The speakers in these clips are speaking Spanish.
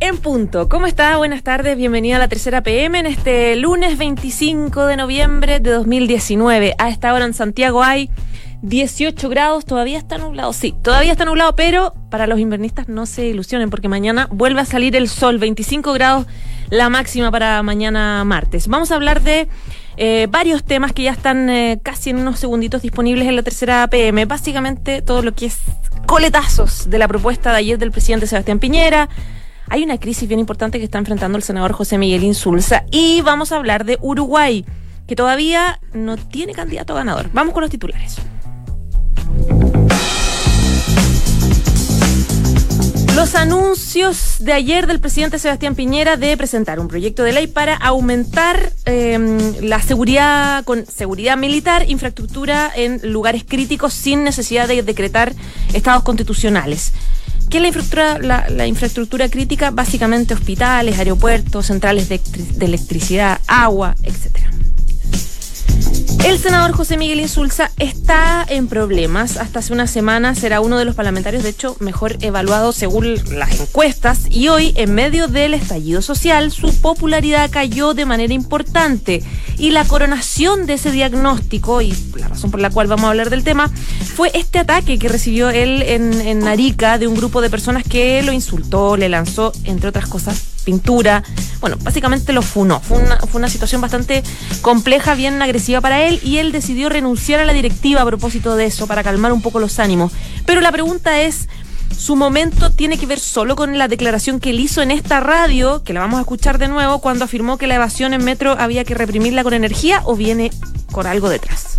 en punto. ¿Cómo está? Buenas tardes, bienvenida a la tercera PM en este lunes 25 de noviembre de 2019. A esta hora en Santiago hay 18 grados, todavía está nublado, sí, todavía está nublado, pero para los invernistas no se ilusionen porque mañana vuelve a salir el sol, 25 grados la máxima para mañana martes. Vamos a hablar de eh, varios temas que ya están eh, casi en unos segunditos disponibles en la tercera PM. Básicamente todo lo que es coletazos de la propuesta de ayer del presidente Sebastián Piñera. Hay una crisis bien importante que está enfrentando el senador José Miguel Insulza. Y vamos a hablar de Uruguay, que todavía no tiene candidato ganador. Vamos con los titulares. Los anuncios de ayer del presidente Sebastián Piñera de presentar un proyecto de ley para aumentar em, la seguridad con seguridad militar, infraestructura en lugares críticos sin necesidad de decretar estados constitucionales. ¿Qué es la infraestructura, crítica? Básicamente hospitales, aeropuertos, centrales de, de electricidad, agua, etcétera. El senador José Miguel Insulza está en problemas. Hasta hace una semana será uno de los parlamentarios, de hecho, mejor evaluado según las encuestas. Y hoy, en medio del estallido social, su popularidad cayó de manera importante. Y la coronación de ese diagnóstico, y la razón por la cual vamos a hablar del tema, fue este ataque que recibió él en, en Arica de un grupo de personas que lo insultó, le lanzó, entre otras cosas, pintura. Bueno, básicamente lo funó. Fue una, fue una situación bastante compleja, bien agresiva para él, y él decidió renunciar a la directiva a propósito de eso, para calmar un poco los ánimos. Pero la pregunta es. Su momento tiene que ver solo con la declaración que él hizo en esta radio, que la vamos a escuchar de nuevo, cuando afirmó que la evasión en metro había que reprimirla con energía o viene con algo detrás.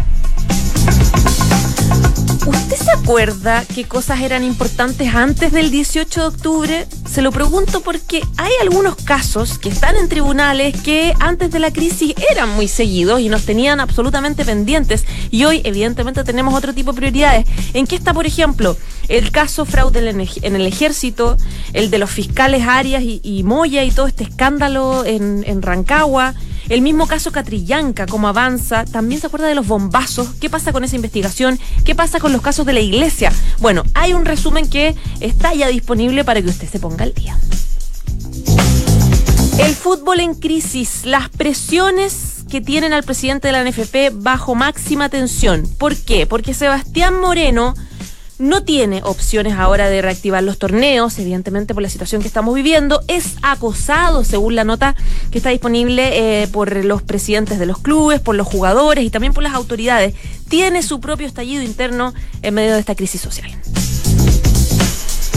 ¿Usted se acuerda qué cosas eran importantes antes del 18 de octubre? Se lo pregunto porque hay algunos casos que están en tribunales que antes de la crisis eran muy seguidos y nos tenían absolutamente pendientes y hoy evidentemente tenemos otro tipo de prioridades. ¿En qué está, por ejemplo, el caso fraude en el ejército, el de los fiscales Arias y, Moya y todo este escándalo en, en Rancagua? El mismo caso Catrillanca, cómo avanza, también se acuerda de los bombazos, qué pasa con esa investigación, qué pasa con los casos de la iglesia. Bueno, hay un resumen que está ya disponible para que usted se ponga al día. El fútbol en crisis, las presiones que tienen al presidente de la NFP bajo máxima tensión. ¿Por qué? Porque Sebastián Moreno no tiene opciones ahora de reactivar los torneos, evidentemente por la situación que estamos viviendo. Es acosado, según la nota que está disponible eh, por los presidentes de los clubes, por los jugadores y también por las autoridades. Tiene su propio estallido interno en medio de esta crisis social.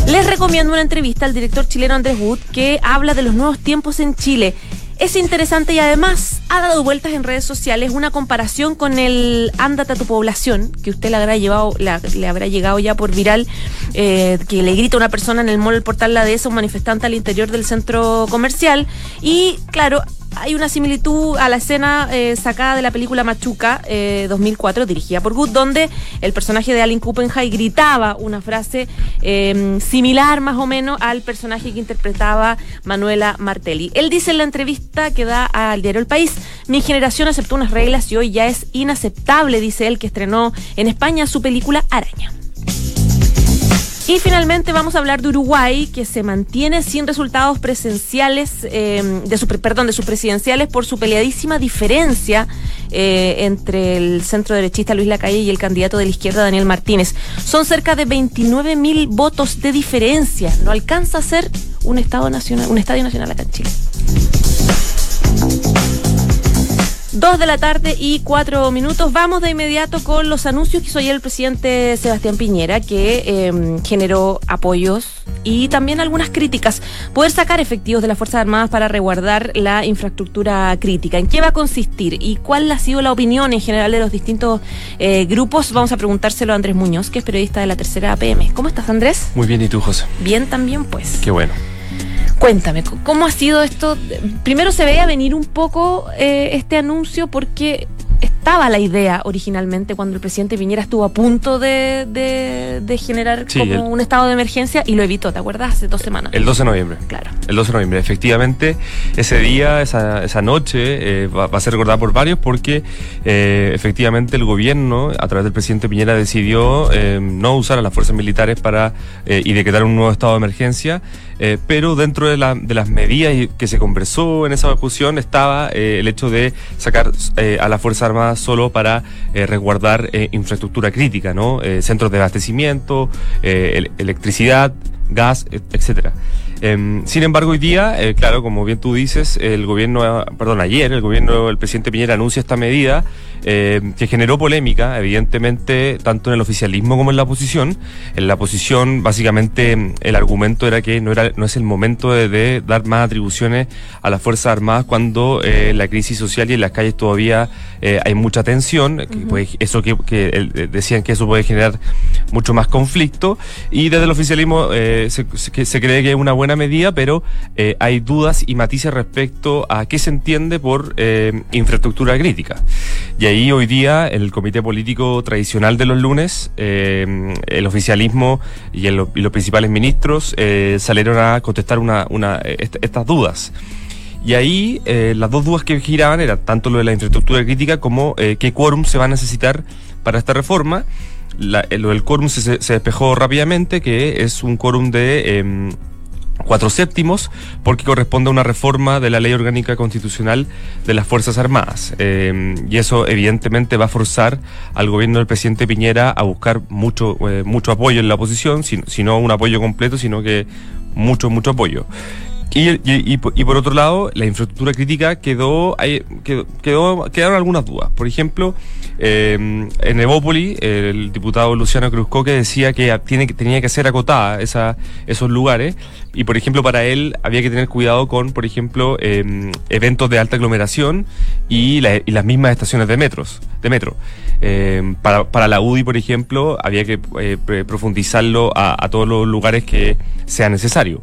Les recomiendo una entrevista al director chileno Andrés Wood que habla de los nuevos tiempos en Chile es interesante y además ha dado vueltas en redes sociales una comparación con el Ándate a tu población, que usted le habrá llevado, le habrá llegado ya por viral, eh, que le grita a una persona en el mall el portal La Dehesa, un manifestante al interior del centro comercial. Y claro, hay una similitud a la escena eh, sacada de la película Machuca 2004, eh, dirigida por Good, donde el personaje de Alan Kuppenheim gritaba una frase em, similar más o menos al personaje que interpretaba Manuela Martelli. Él dice en la entrevista que da al diario El País, mi generación aceptó unas reglas y hoy ya es inaceptable, dice él, que estrenó en España su película Araña. Y finalmente vamos a hablar de Uruguay, que se mantiene sin resultados presenciales, eh, de su, perdón, de sus presidenciales por su peleadísima diferencia eh, entre el centro derechista Luis Lacalle y el candidato de la izquierda Daniel Martínez. Son cerca de 29 mil votos de diferencia. No alcanza a ser un estado nacional, un estadio nacional acá en Chile. Dos de la tarde y cuatro minutos. Vamos de inmediato con los anuncios que hizo ayer el presidente Sebastián Piñera, que em, generó apoyos y también algunas críticas. Poder sacar efectivos de las Fuerzas Armadas para resguardar la infraestructura crítica. ¿En qué va a consistir y cuál ha sido la opinión en general de los distintos eh, grupos? Vamos a preguntárselo a Andrés Muñoz, que es periodista de la tercera APM. ¿Cómo estás, Andrés? Muy bien, ¿y tú, José? Bien, también, pues. Qué bueno. Cuéntame, ¿cómo ha sido esto? Primero se veía venir un poco eh, este anuncio porque estaba la idea originalmente cuando el presidente Piñera estuvo a punto de, de, generar como un estado de emergencia y lo evitó, ¿te acuerdas? Hace dos semanas. El 12 de noviembre. Claro. El 12 de noviembre. Efectivamente, ese día, esa, esa noche, eh, va, a ser recordada por varios porque eh, efectivamente el gobierno, a través del presidente Piñera, decidió eh, no usar a las fuerzas militares para y decretar un nuevo estado de emergencia. Pero dentro de, la, de, las medidas que se conversó en esa discusión estaba el hecho de sacar a la Fuerza Armada solo para resguardar infraestructura crítica, ¿no? centros de abastecimiento, electricidad, gas, etcétera. Em, sin embargo, hoy día, eh, claro, como bien tú dices, el gobierno, perdón, ayer el gobierno, el presidente Piñera anuncia esta medida em, que generó polémica, evidentemente, tanto en el oficialismo como en la oposición. En la oposición, básicamente, el argumento era que no era, no es el momento de, dar más atribuciones a las Fuerzas Armadas cuando eh, la crisis social y en las calles todavía eh, hay mucha tensión. pues, eso que, decían que eso puede generar mucho más conflicto. Y desde el oficialismo se, se cree que es una buena medida, pero eh, hay dudas y matices respecto a qué se entiende por eh, infraestructura crítica. Y ahí hoy día el comité político tradicional de los lunes, eh, el oficialismo y, los principales ministros salieron a contestar una, estas dudas. Y ahí las dos dudas que giraban eran tanto lo de la infraestructura crítica como qué quórum se va a necesitar para esta reforma. lo del quórum se, despejó rápidamente, que es un quórum de em, cuatro séptimos, porque corresponde a una reforma de la ley orgánica constitucional de las Fuerzas Armadas. Eh, y eso evidentemente va a forzar al gobierno del presidente Piñera a buscar mucho, eh, mucho apoyo en la oposición, si, no un apoyo completo, sino que mucho, mucho apoyo. Y, por otro lado, la infraestructura crítica quedó, quedó, quedó, quedaron algunas dudas. Por ejemplo, eh, en Evópoli, el diputado Luciano Cruzcoque decía que tiene, tenía que ser acotada esa, esos lugares y, por ejemplo, para él había que tener cuidado con, por ejemplo, em, eventos de alta aglomeración y, las mismas estaciones de metros, de metro. Em, para, la UDI, por ejemplo, había que eh, profundizarlo a todos los lugares que sea necesario.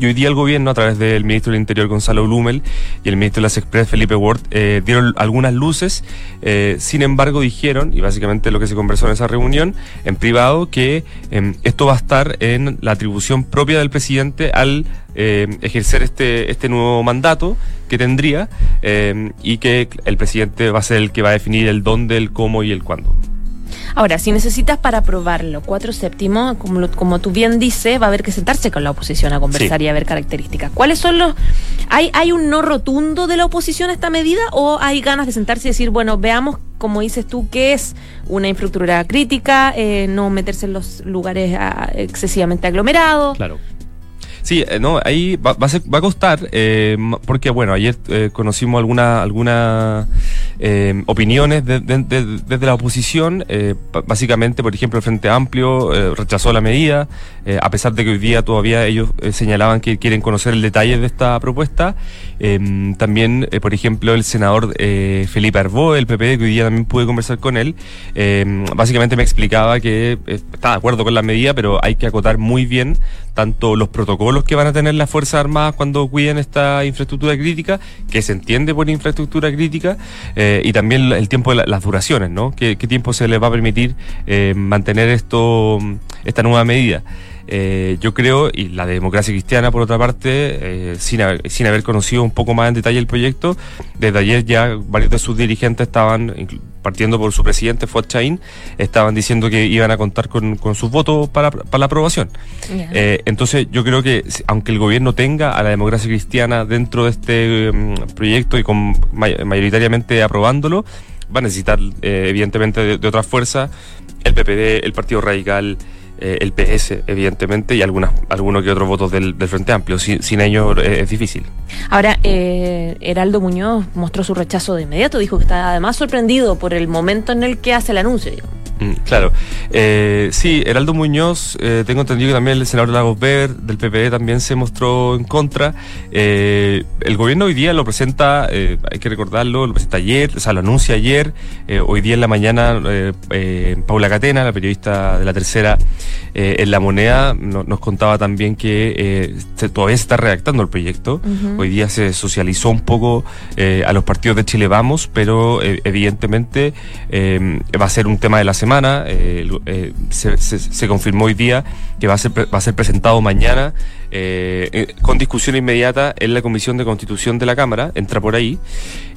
Y hoy día el gobierno, a través del ministro del Interior Gonzalo Blumel y el ministro de las Express Felipe Ward, eh, dieron algunas luces. Eh, sin embargo, dijeron, y básicamente lo que se conversó en esa reunión, en privado, que em, esto va a estar en la atribución propia del presidente al em, ejercer este, este nuevo mandato que tendría em, y que el presidente va a ser el que va a definir el dónde, el cómo y el cuándo. Ahora, si necesitas para aprobarlo cuatro séptimos, como, como tú bien dices, va a haber que sentarse con la oposición a conversar y a ver características. ¿Cuáles son los... ¿Hay, ¿Hay un no rotundo de la oposición a esta medida o hay ganas de sentarse y decir, bueno, veamos, como dices tú, qué es una infraestructura crítica, eh, no meterse en los lugares ah, excesivamente aglomerados? Claro. Sí, eh, no, ahí va, va, a, va a costar, eh, porque bueno, ayer eh, conocimos alguna, alguna eh, opiniones desde la oposición. Eh, básicamente, por ejemplo, el Frente Amplio eh, rechazó la medida, a pesar de que hoy día todavía ellos señalaban que quieren conocer el detalle de esta propuesta. Em, también, por ejemplo, el senador Felipe Arbó, del PP, que hoy día también pude conversar con él, em, básicamente me explicaba que está de acuerdo con la medida, pero hay que acotar muy bien tanto los protocolos que van a tener las Fuerzas Armadas cuando cuiden esta infraestructura crítica, que se entiende por infraestructura crítica, eh, y también el tiempo de las duraciones, ¿no? ¿Qué, tiempo se les va a permitir eh, mantener esto, esta nueva medida? Eh, yo creo, y la democracia cristiana, por otra parte, eh, sin, haber, sin haber conocido un poco más en detalle el proyecto, desde ayer ya varios de sus dirigentes estaban, partiendo por su presidente, Fuad Chain, estaban diciendo que iban a contar con, con sus votos para, para la aprobación. Eh, entonces, yo creo que, aunque el gobierno tenga a la democracia cristiana dentro de este mm, proyecto y con mayoritariamente aprobándolo, va a necesitar, evidentemente, de, de otras fuerzas, el PPD, el Partido Radical, eh, el PS, evidentemente, y algunas, algunos que otros votos del, Frente Amplio. Sin, ellos eh, es difícil. Ahora, eh, Heraldo Muñoz mostró su rechazo de inmediato, dijo que está además sorprendido por el momento en el que hace el anuncio. Mm, claro. Eh, sí, Heraldo Muñoz, tengo entendido que también el senador Lagos Ver del PPD también se mostró en contra. El gobierno hoy día lo presenta, hay que recordarlo, lo presenta ayer, o sea, lo anuncia ayer. Hoy día en la mañana, Paula Catena, la periodista de la tercera eh, en La Moneda, no- nos contaba también que eh, se- todavía se está redactando el proyecto. Hoy día se socializó un poco eh, a los partidos de Chile Vamos, pero evidentemente eh, va a ser un tema de la semana. se, se- se confirmó hoy día que va a ser, pre- va a ser presentado mañana con discusión inmediata en la Comisión de Constitución de la Cámara, entra por ahí.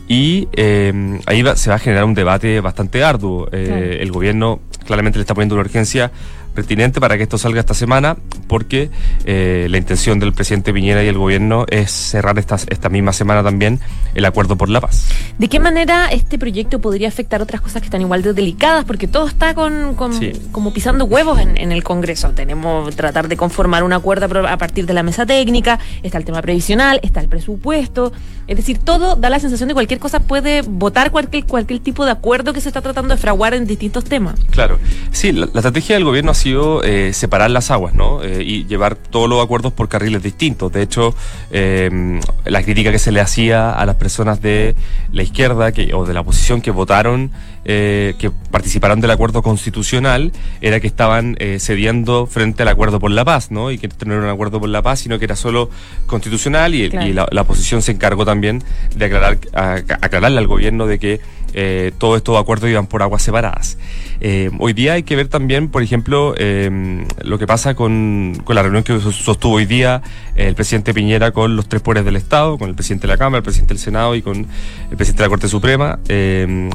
Y eh, ahí va- se va a generar un debate bastante arduo. Eh, Claro. El gobierno claramente le está poniendo una urgencia pertinente para que esto salga esta semana, porque eh, la intención del presidente Piñera y el gobierno es cerrar esta, esta misma semana también el acuerdo por la paz. ¿De qué manera este proyecto podría afectar otras cosas que están igual de delicadas? Porque todo está con, con- Sí. como pisando huevos en, en el Congreso. Tenemos tratar de conformar un acuerdo a partir de la mesa técnica, está el tema previsional, está el presupuesto. Es decir, todo da la sensación de cualquier cosa puede votar cualquier, cualquier tipo de acuerdo que se está tratando de fraguar en distintos temas. Claro, sí, la, la estrategia del gobierno ha sido eh, separar las aguas, ¿no? Eh, y llevar todos los acuerdos por carriles distintos. De hecho, eh, la crítica que se le hacía a las personas de la izquierda que, o de la oposición que votaron, eh, que participaron del acuerdo constitucional, era que estaban eh, cediendo frente al acuerdo por la paz, ¿no? Y que no era un acuerdo por la paz, sino que era solo constitucional y, Claro. y la, la oposición se encargó también de aclarar, a- aclararle al gobierno de que eh, estos acuerdos iban por aguas separadas. Eh, hoy día hay que ver también, por ejemplo, eh, lo que pasa con, la reunión que sos- sostuvo hoy día eh, el presidente Piñera con los tres poderes del Estado, con el presidente de la Cámara, el presidente del Senado y con el presidente de la Corte Suprema,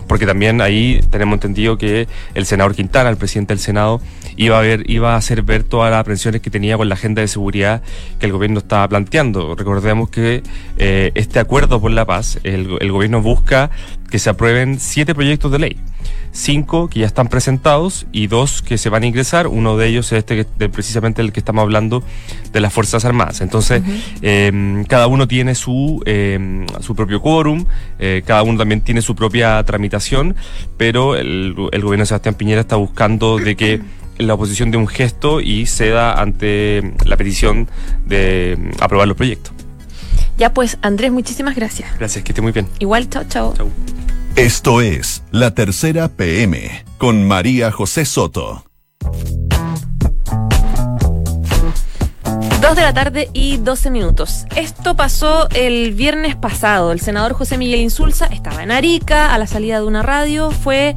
porque también ahí tenemos entendido que el senador Quintana, el presidente del Senado, iba a ver, iba a hacer ver todas las aprensiones que tenía con la agenda de seguridad que el gobierno estaba planteando. Recordemos que este acuerdo por la paz, el gobierno busca que se aprueben siete proyectos de ley. Cinco que ya están presentados y dos que se van a ingresar. Uno de ellos es este que, de precisamente el que estamos hablando de las Fuerzas Armadas. Entonces, eh, cada uno tiene su, eh, su propio quórum, eh, cada uno también tiene su propia tramitación, pero el, el gobierno de Sebastián Piñera está buscando de que la oposición dé un gesto y ceda ante la petición de mm, aprobar los proyectos. Ya pues, Andrés, muchísimas gracias. Gracias, que esté muy bien. Igual, chao, chao. Chau. Esto es La Tercera PM con María José Soto. Dos de la tarde y 12 minutos. Esto pasó el viernes pasado. El senador José Miguel Insulza estaba en Arica a la salida de una radio. Fue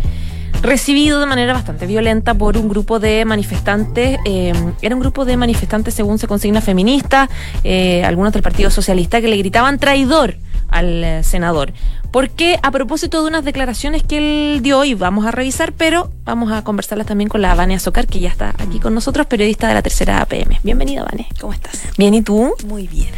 recibido de manera bastante violenta por un grupo de manifestantes. eh, era un grupo de manifestantes, según se consigna, feministas, eh, algunos del Partido Socialista, que le gritaban traidor al eh, senador. Porque a propósito de unas declaraciones que él dio y vamos a revisar, pero vamos a conversarlas también con la Vania Socar, que ya está aquí con nosotros, periodista de la tercera APM. Bienvenida, Vania. ¿Cómo estás? Bien, ¿y tú? Muy bien.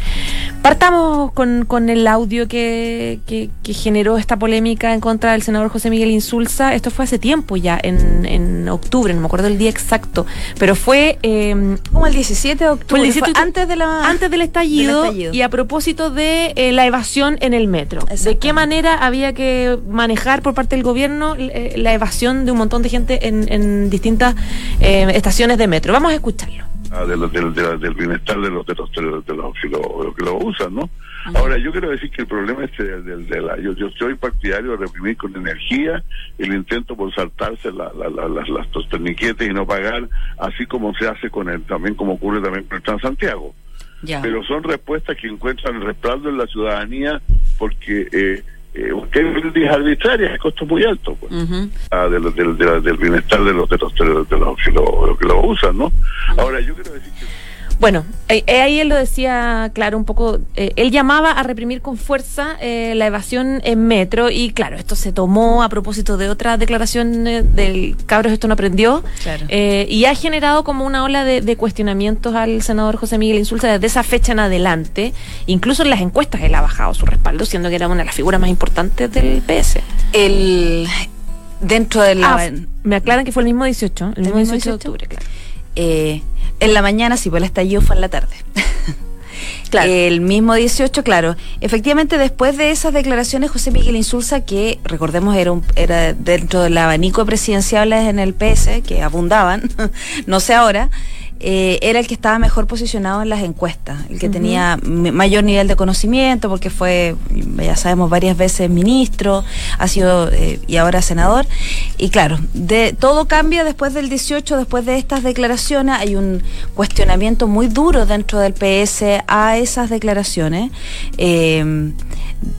Partamos con, con el audio que, que- que generó esta polémica en contra del senador José Miguel Insulza. Esto fue hace tiempo ya, en, en octubre, no me acuerdo el día exacto, pero fue eh, Como el 17 de octubre. El 17 de fue octubre. antes de la. antes del estallido, Del estallido. y a propósito de eh, la evasión en el metro. ¿De qué Exactamente. Manera había que manejar por parte del gobierno eh, la evasión de un montón de gente en, en distintas eh, estaciones de metro? Vamos a escucharlo. ah, de lo- del, de- del bienestar de los de los, de los, de que, lo, que lo usan, ¿no? Ahora, yo quiero decir que el problema este del, del- de la... Yo, yo soy partidario de reprimir con energía el intento por saltarse la, la, la- las, las torniquetes y no pagar, así como se hace con el, también como ocurre también con el Transantiago. Ya. Pero son respuestas que encuentran respaldo en la ciudadanía porque... Eh, eh, medidas arbitrarias, el costo es muy alto. Pues Ujú. ah, de lo- del, de la- del bienestar de los de los, de los, de los que, lo, que lo usan, ¿no? Ahora, yo quiero decir que Bueno, eh, eh, ahí él lo decía, claro, un poco, eh, él llamaba a reprimir con fuerza eh, la evasión en metro y claro, esto se tomó a propósito de otra declaración del cabros esto no aprendió Claro. eh, y ha generado como una ola de, de cuestionamientos al senador José Miguel Insulza desde esa fecha en adelante, incluso en las encuestas él ha bajado su respaldo, siendo que era una de las figuras más importantes del PS. El. Dentro de la. Ah, me aclaran que fue el mismo 18, el mismo 18 de octubre, claro. Eh, en la mañana, sí, pues el estallido fue en la tarde. Claro. El mismo 18, claro. Efectivamente, después de esas declaraciones, José Miguel Insulza, que recordemos era, un- era dentro del abanico de presidenciables en el PS, que abundaban, no sé ahora, eh, era el que estaba mejor posicionado en las encuestas, el que tenía mayor nivel de conocimiento, porque fue, ya sabemos, varias veces ministro, ha sido eh, y ahora senador. Y claro, de, todo cambia después del 18, después de estas declaraciones, hay un cuestionamiento muy duro dentro del PS a esas declaraciones. Eh,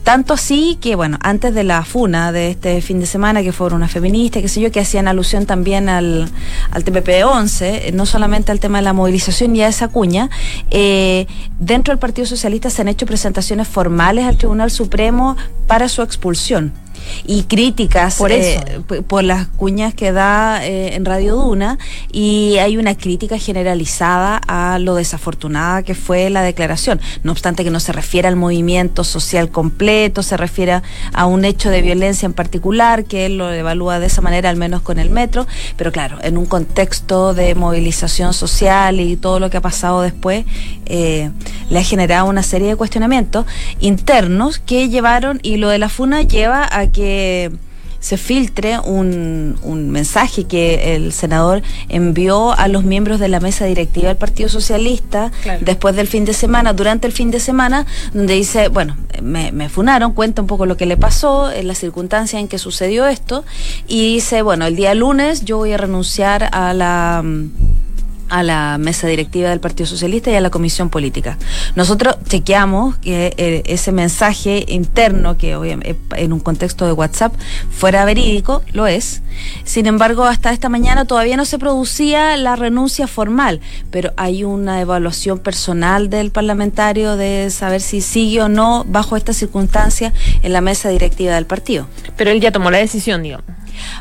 tanto así que, bueno, antes de la funa de este fin de semana, que fueron una feminista, qué sé yo, que hacían alusión también al, al TPP-11, eh, no solamente al tema de la movilización y a esa cuña, eh, dentro del Partido Socialista se han hecho presentaciones formales al Tribunal Supremo para su expulsión. Y críticas Por eso. eh, p- por las cuñas que da eh, en Radio Duna y hay una crítica generalizada a lo desafortunada que fue la declaración. No obstante que no se refiere al movimiento social completo, se refiere a un hecho de violencia en particular, que él lo evalúa de esa manera, al menos con el metro, pero claro, en un contexto de movilización social y todo lo que ha pasado después, eh, le ha generado una serie de cuestionamientos internos que llevaron, y lo de la FUNA lleva a que se filtre un, un mensaje que el senador envió a los miembros de la mesa directiva del Partido Socialista Claro. después del fin de semana, durante el fin de semana, donde dice, bueno, me, me funaron, cuenta un poco lo que le pasó, en las circunstancias en que sucedió esto, y dice, bueno, el día lunes yo voy a renunciar a la... a la mesa directiva del Partido Socialista y a la comisión política. Nosotros chequeamos que eh, ese mensaje interno, que obviamente en un contexto de WhatsApp fuera verídico, lo es. Sin embargo, hasta esta mañana todavía no se producía la renuncia formal, pero hay una evaluación personal del parlamentario de saber si sigue o no bajo esta circunstancia en la mesa directiva del partido. Pero él ya tomó la decisión, digamos.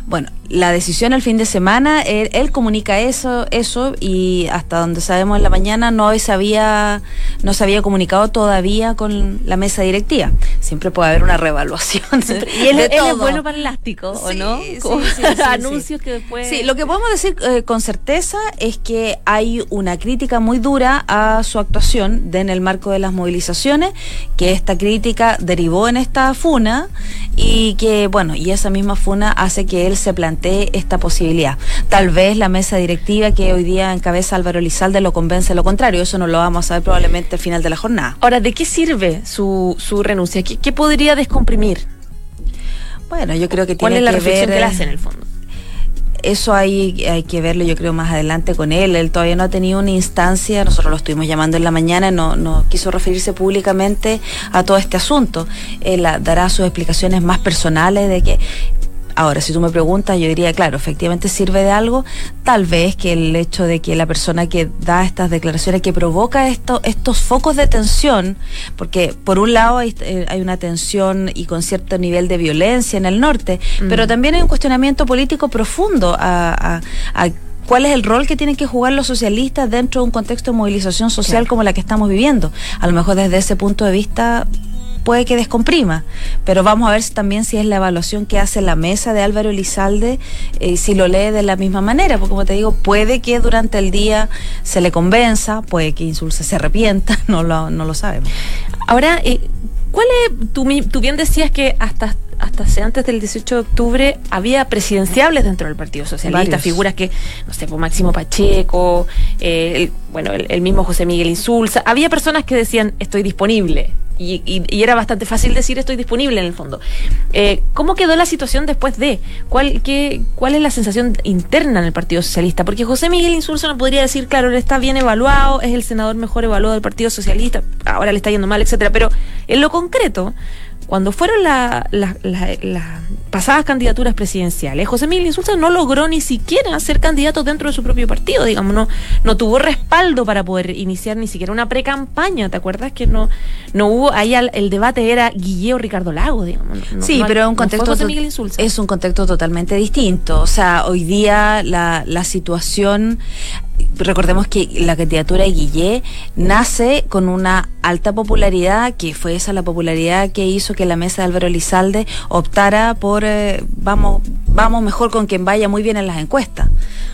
Bueno, la decisión el fin de semana, él, él comunica eso, eso y hasta donde sabemos en la mañana no se había, no se había comunicado todavía con la mesa directiva. Siempre puede haber una reevaluación. Y él, de él es bueno para el elástico, ¿o Sí, no? sí, Como sí, sí, sí. anuncios que después... Sí, lo que podemos decir eh, con certeza es que hay una crítica muy dura a su actuación de, en el marco de las movilizaciones, que esta crítica derivó en esta funa y que, bueno, y esa misma funa hace que él se plantee esta posibilidad. Tal vez la mesa directiva que hoy día encabeza Álvaro Lizalde lo convence de lo contrario, eso no lo vamos a saber probablemente al final de la jornada. Ahora, ¿de qué sirve su, su renuncia? ¿Qué, qué podría descomprimir? Bueno, yo creo que ¿Cuál tiene es la que reflexión ver, que le hace en el fondo? eso hay, hay que verlo yo creo más adelante con él. Él todavía no ha tenido una instancia, nosotros lo estuvimos llamando en la mañana, no, no quiso referirse públicamente a todo este asunto. Él dará sus explicaciones más personales de que... Ahora, si tú me preguntas, yo diría, claro, efectivamente sirve de algo. Tal vez que el hecho de que la persona que da estas declaraciones, que provoca esto, estos focos de tensión, porque por un lado hay, eh, hay una tensión y con cierto nivel de violencia en el norte, pero también hay un cuestionamiento político profundo a, a- a cuál es el rol que tienen que jugar los socialistas dentro de un contexto de movilización social Claro. como la que estamos viviendo. A lo mejor desde ese punto de vista puede que descomprima, pero vamos a ver si- también si es la evaluación que hace la mesa de Álvaro Elizalde, eh, si lo lee de la misma manera, porque como te digo, puede que durante el día se le convenza, puede que Insulce se arrepienta, no lo, no lo sabemos. Ahora, eh, ¿cuál es, tú, bien decías que hasta hasta hace antes del 18 de octubre había presidenciables dentro del Partido Socialista, Varios. figuras que, no sé, pues Máximo Pacheco, eh, el- bueno, el, el mismo José Miguel Insulza, había personas que decían estoy disponible. Y, y- y era bastante fácil decir estoy disponible en el fondo. Eh, ¿Cómo quedó la situación después de? ¿Cuál, qué, ¿Cuál es la sensación interna en el Partido Socialista? Porque José Miguel Insulza no podría decir, claro, él está bien evaluado, es el senador mejor evaluado del Partido Socialista, ahora le está yendo mal, etcétera. Pero en lo concreto, cuando fueron la- la- la- las pasadas candidaturas presidenciales, José Miguel Insulza no logró ni siquiera ser candidato dentro de su propio partido, digamos, no, no tuvo respaldo para poder iniciar ni siquiera una pre-campaña, ¿te acuerdas? Que no, no hubo, ahí al- el debate era Guilleo Ricardo Lago, digamos. no- sí, no- pero es un contexto José to- Miguel Insulza. es un contexto totalmente distinto. O sea, hoy día la, la situación, recordemos que la candidatura de Guillé nace con una alta popularidad, que fue esa la popularidad que hizo que la mesa de Álvaro Elizalde optara por eh, vamos, vamos mejor con quien vaya muy bien en las encuestas.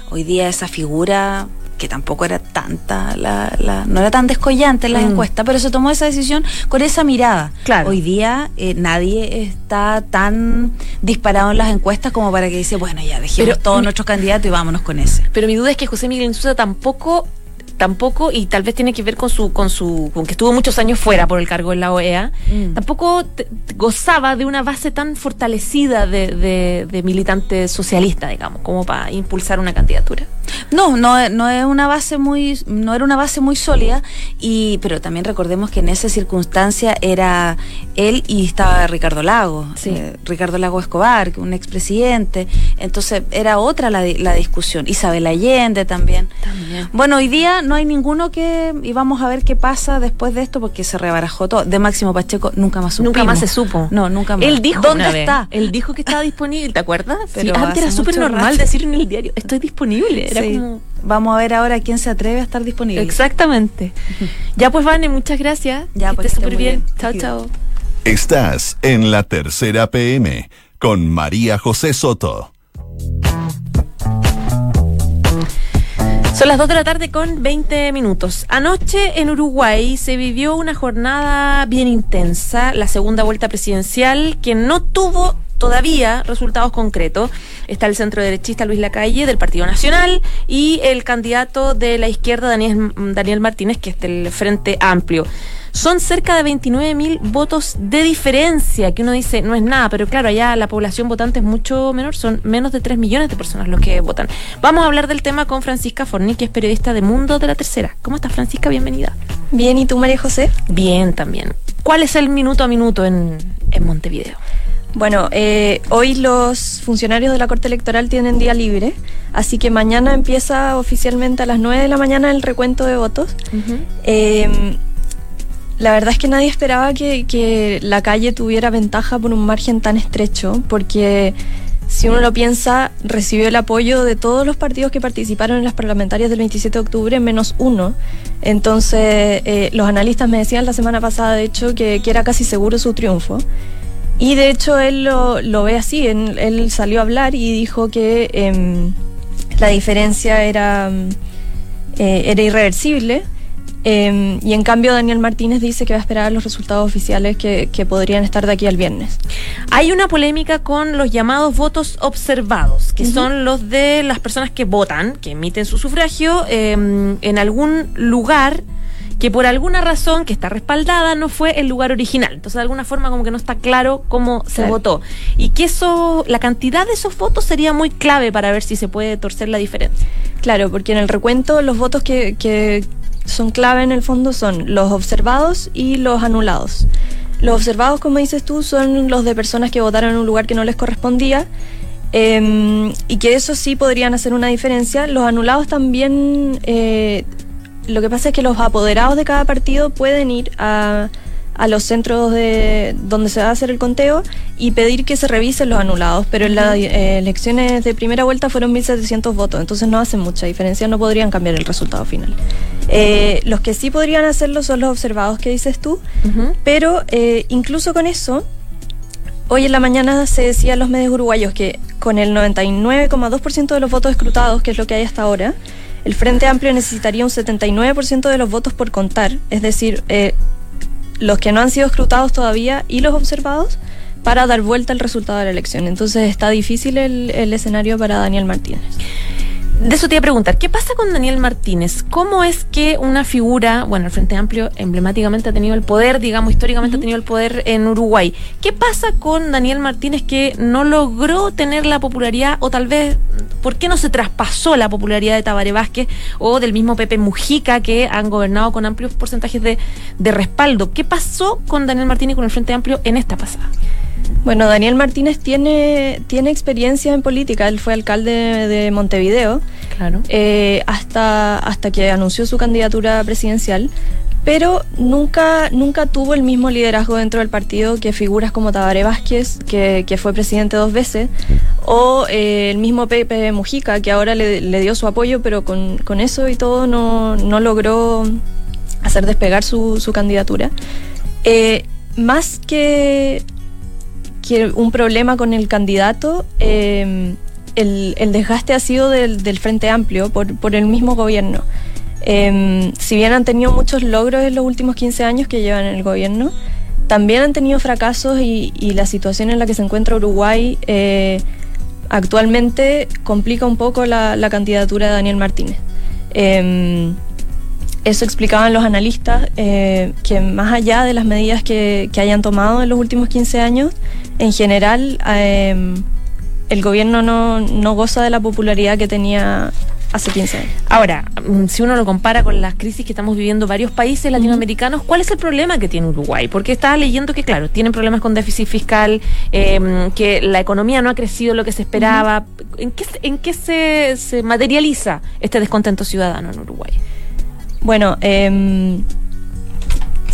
Hoy día esa figura que tampoco era tanta, la, la- no era tan descollante en las Mm. encuestas, pero se tomó esa decisión con esa mirada. Claro. Hoy día eh, nadie está tan disparado en las encuestas como para que dice, bueno, ya dejemos Pero- todos nuestros candidatos y vámonos con ese. Pero mi duda es que José Miguel Insulza tampoco tampoco y tal vez tiene que ver con su con su con que estuvo muchos años fuera por el cargo en la OEA Mm. tampoco gozaba de una base tan fortalecida de, de, de militante socialista digamos como para impulsar una candidatura No, no, no es una base muy, no era una base muy sólida, y, pero también recordemos que en esa circunstancia era él y estaba Ricardo Lago, Sí. eh, Ricardo Lago Escobar, un expresidente, entonces era otra la, la discusión, Isabel Allende también. También. Bueno, hoy día no hay ninguno que, y vamos a ver qué pasa después de esto, porque se rebarajó todo. De Máximo Pacheco nunca más supimos. nunca más se supo No, nunca más. él dijo ¿Dónde una vez, está? él dijo que estaba disponible ¿te acuerdas? Pero Sí, antes era súper normal rato. decir en el diario estoy disponible era Sí. como Vamos a ver ahora quién se atreve a estar disponible. exactamente ya pues Vane muchas gracias Ya, que pues, estés súper bien bien. chao chao Estás en la tercera PM con María José Soto. Son las 2 de la tarde con 20 minutos. Anoche en Uruguay se vivió una jornada bien intensa, la segunda vuelta presidencial, que no tuvo todavía resultados concretos. Está el centro derechista Luis Lacalle del Partido Nacional y el candidato de la izquierda Daniel, Daniel Martínez, que es del Frente Amplio. Son cerca de 29 mil votos de diferencia, que uno dice no es nada, pero claro, allá la población votante es mucho menor, son menos de 3 millones de personas los que votan. Vamos a hablar del tema con Francisca Forni, que es periodista de Mundo de la Tercera. ¿Cómo estás, Francisca? Bienvenida. Bien, ¿y tú, María José? Bien, también. ¿Cuál es el minuto a minuto en, en Montevideo? Bueno, eh, hoy los funcionarios de la Corte Electoral tienen día libre, así que mañana empieza oficialmente a las 9 de la mañana el recuento de votos. Eh, la verdad es que nadie esperaba que, la calle tuviera ventaja por un margen tan estrecho, porque si uno lo piensa, recibió el apoyo de todos los partidos que participaron en las parlamentarias del 27 de octubre, menos uno. Entonces, eh, los analistas me decían la semana pasada, de hecho, que, que era casi seguro su triunfo. Y de hecho él lo, ve así, él, salió a hablar y dijo que em, la diferencia era, eh, era irreversible. Em, y en cambio Daniel Martínez dice que va a esperar los resultados oficiales que, que podrían estar de aquí al viernes. Hay una polémica con los llamados votos observados, que son los de las personas que votan, que emiten su sufragio eh, en algún lugar que por alguna razón que está respaldada no fue el lugar original. Entonces, de alguna forma, como que no está claro cómo se Claro. votó. Y que eso, la cantidad de esos votos sería muy clave para ver si se puede torcer la diferencia. Claro, porque en el recuento los votos que, que son clave en el fondo son los observados y los anulados. Los observados, como dices tú, son los de personas que votaron en un lugar que no les correspondía eh, y que eso sí podrían hacer una diferencia. Los anulados también, eh, lo que pasa es que los apoderados de cada partido pueden ir a, a los centros de donde se va a hacer el conteo y pedir que se revisen los anulados, pero en las eh, elecciones de primera vuelta fueron 1.700 votos, entonces no hacen mucha diferencia, no podrían cambiar el resultado final. Eh, los que sí podrían hacerlo son los observados que dices tú, pero eh, incluso con eso, hoy en la mañana se decía en los medios uruguayos que con el 99,2% de los votos escrutados, que es lo que hay hasta ahora, el Frente Amplio necesitaría un 79% de los votos por contar, es decir, eh, los que no han sido escrutados todavía y los observados para dar vuelta al resultado de la elección. Entonces está difícil el, el escenario para Daniel Martínez. De eso te iba a preguntar, ¿qué pasa con Daniel Martínez? ¿Cómo es que una figura, bueno, el Frente Amplio emblemáticamente ha tenido el poder, digamos, históricamente ha tenido el poder en Uruguay? ¿Qué pasa con Daniel Martínez que no logró tener la popularidad o tal vez, ¿por qué no se traspasó la popularidad de Tabaré Vázquez o del mismo Pepe Mujica que han gobernado con amplios porcentajes de, de respaldo? ¿Qué pasó con Daniel Martínez y con el Frente Amplio en esta pasada? Bueno, Daniel Martínez tiene, tiene experiencia en política, él fue alcalde de Montevideo Claro. eh, hasta, hasta que anunció su candidatura presidencial, pero nunca, nunca tuvo el mismo liderazgo dentro del partido que figuras como Tabaré Vázquez, que, que fue presidente dos veces, o eh, el mismo Pepe Mujica, que ahora le, le dio su apoyo, pero con, con eso y todo no, no logró hacer despegar su, su candidatura. Eh, más que, que un problema con el candidato, eh, el, el desgaste ha sido del, del Frente Amplio por, por el mismo gobierno. Em, si bien han tenido muchos logros en los últimos 15 años que llevan en el gobierno, también han tenido fracasos y, y la situación en la que se encuentra Uruguay eh, actualmente complica un poco la, la candidatura de Daniel Martínez. Em, eso explicaban los analistas, eh, que más allá de las medidas que, que hayan tomado en los últimos 15 años, en general em, el gobierno no, no goza de la popularidad que tenía hace 15 años. Ahora, mm, si uno lo compara con las crisis que estamos viviendo varios países latinoamericanos, ¿cuál es el problema que tiene Uruguay? Porque estaba leyendo que, claro, tienen problemas con déficit fiscal, eh, que la economía no ha crecido lo que se esperaba. ¿En qué, se- en qué se, se materializa este descontento ciudadano en Uruguay? Bueno, em,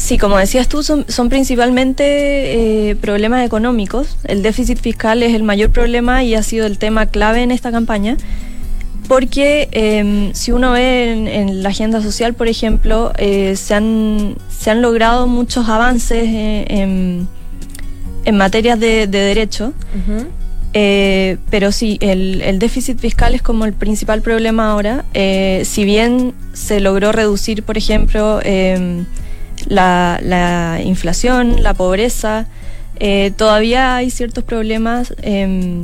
sí, como decías tú, son, son principalmente eh, problemas económicos. El déficit fiscal es el mayor problema y ha sido el tema clave en esta campaña. Porque em, si uno ve en, en la agenda social, por ejemplo, eh, se, han, se han logrado muchos avances en, en materias de, de derecho. Eh, pero sí, el, el déficit fiscal es como el principal problema ahora. Eh, si bien se logró reducir, por ejemplo, eh, la, la inflación, la pobreza, eh, todavía hay ciertos problemas. eh,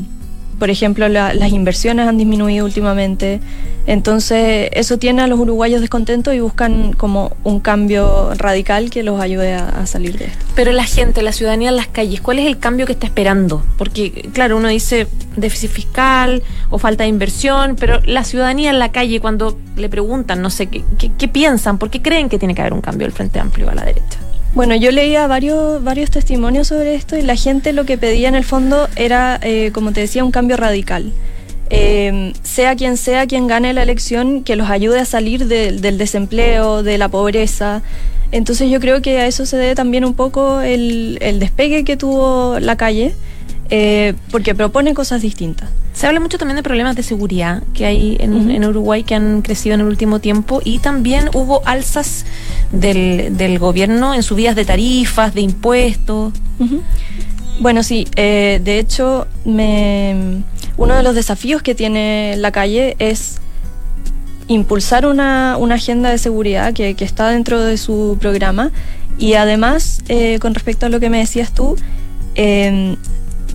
por ejemplo, la- las inversiones han disminuido últimamente. Entonces, eso tiene a los uruguayos descontentos y buscan como un cambio radical que los ayude a, salir de esto. Pero la gente, la ciudadanía en las calles, ¿cuál es el cambio que está esperando? Porque, claro, uno dice déficit fiscal o falta de inversión, pero la ciudadanía en la calle, cuando le preguntan, no sé, ¿qué, qué, qué piensan? ¿Por qué creen que tiene que haber un cambio del Frente Amplio a la derecha? Bueno, yo leía varios, varios testimonios sobre esto y la gente lo que pedía en el fondo era, eh, como te decía, un cambio radical. Eh, sea quien sea quien gane la elección, que los ayude a salir de- del desempleo, de la pobreza. Entonces yo creo que a eso se debe también un poco el, el despegue que tuvo la calle, eh, porque propone cosas distintas. Se habla mucho también de problemas de seguridad que hay en, Ujú. en Uruguay que han crecido en el último tiempo y también hubo alzas del, del gobierno en subidas de tarifas, de impuestos. Ujú. Bueno, sí, eh, de hecho, me, uno de los desafíos que tiene la calle es impulsar una, una agenda de seguridad que, que está dentro de su programa y además, eh, con respecto a lo que me decías tú, eh,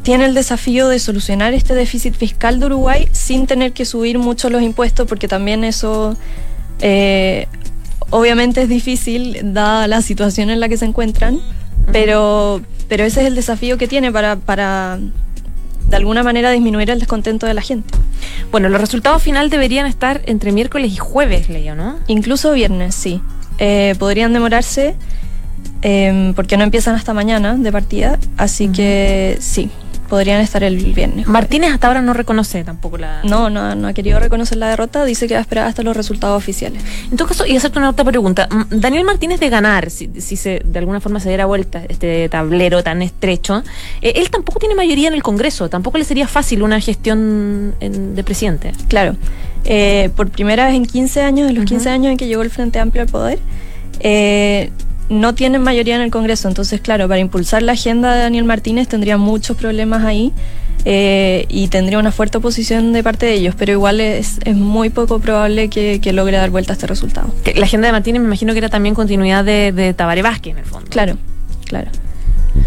tiene el desafío de solucionar este déficit fiscal de Uruguay sin tener que subir mucho los impuestos, porque también eso eh, obviamente es difícil, dada la situación en la que se encuentran, pero, pero ese es el desafío que tiene para, para de alguna manera disminuir el descontento de la gente. Bueno, los resultados final deberían estar entre miércoles y jueves, leía, ¿no? Incluso viernes, sí. Eh, podrían demorarse eh, porque no empiezan hasta mañana de partida, así que sí, podrían estar el viernes. Martínez hasta ahora no reconoce tampoco la... No, no, no ha querido reconocer la derrota, dice que va a esperar hasta los resultados oficiales. En todo caso, y hacerte una otra pregunta. Mm, Daniel Martínez de ganar, si, si se, de alguna forma se diera vuelta este tablero tan estrecho, eh, él tampoco tiene mayoría en el Congreso, tampoco le sería fácil una gestión en- de presidente. Claro, eh, por primera vez en 15 años, en los 15 años en que llegó el Frente Amplio al poder, eh, no tienen mayoría en el Congreso. Entonces, claro, para impulsar la agenda de Daniel Martínez tendría muchos problemas ahí eh, y tendría una fuerte oposición de parte de ellos, pero igual es, es muy poco probable que, que logre dar vuelta a este resultado. La agenda de Martínez me imagino que era también continuidad de, de Tabaré Vázquez, en el fondo. Claro, claro.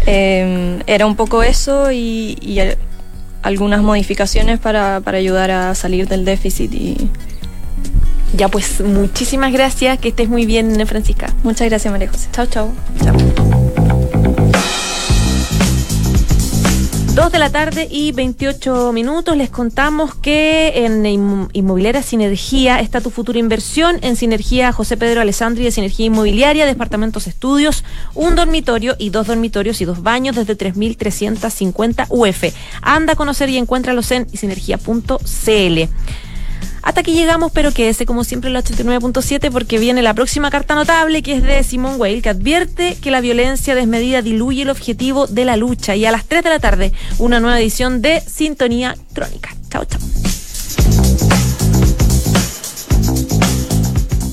Eh, era un poco eso y, y al- algunas modificaciones para, para ayudar a salir del déficit y Ya pues, muchísimas gracias, que estés muy bien, Francisca. muchas gracias María José. Chao, chao. Dos de la tarde y 28 minutos. Les contamos que en Inmo- Inmobiliaria Sinergia está tu futura inversión. En Sinergia José Pedro Alessandri de Sinergia Inmobiliaria, departamentos estudios, un dormitorio y dos dormitorios y dos baños desde 3.350 UF. Anda a conocer y encuéntralos en sinergia.cl. Hasta aquí llegamos, pero quédese como siempre en la 89.7 porque viene la próxima carta notable que es de Simone Weil, que advierte que la violencia desmedida diluye el objetivo de la lucha. Y a las 3 de la tarde, una nueva edición de Sintonía Crónica. Chao, chao.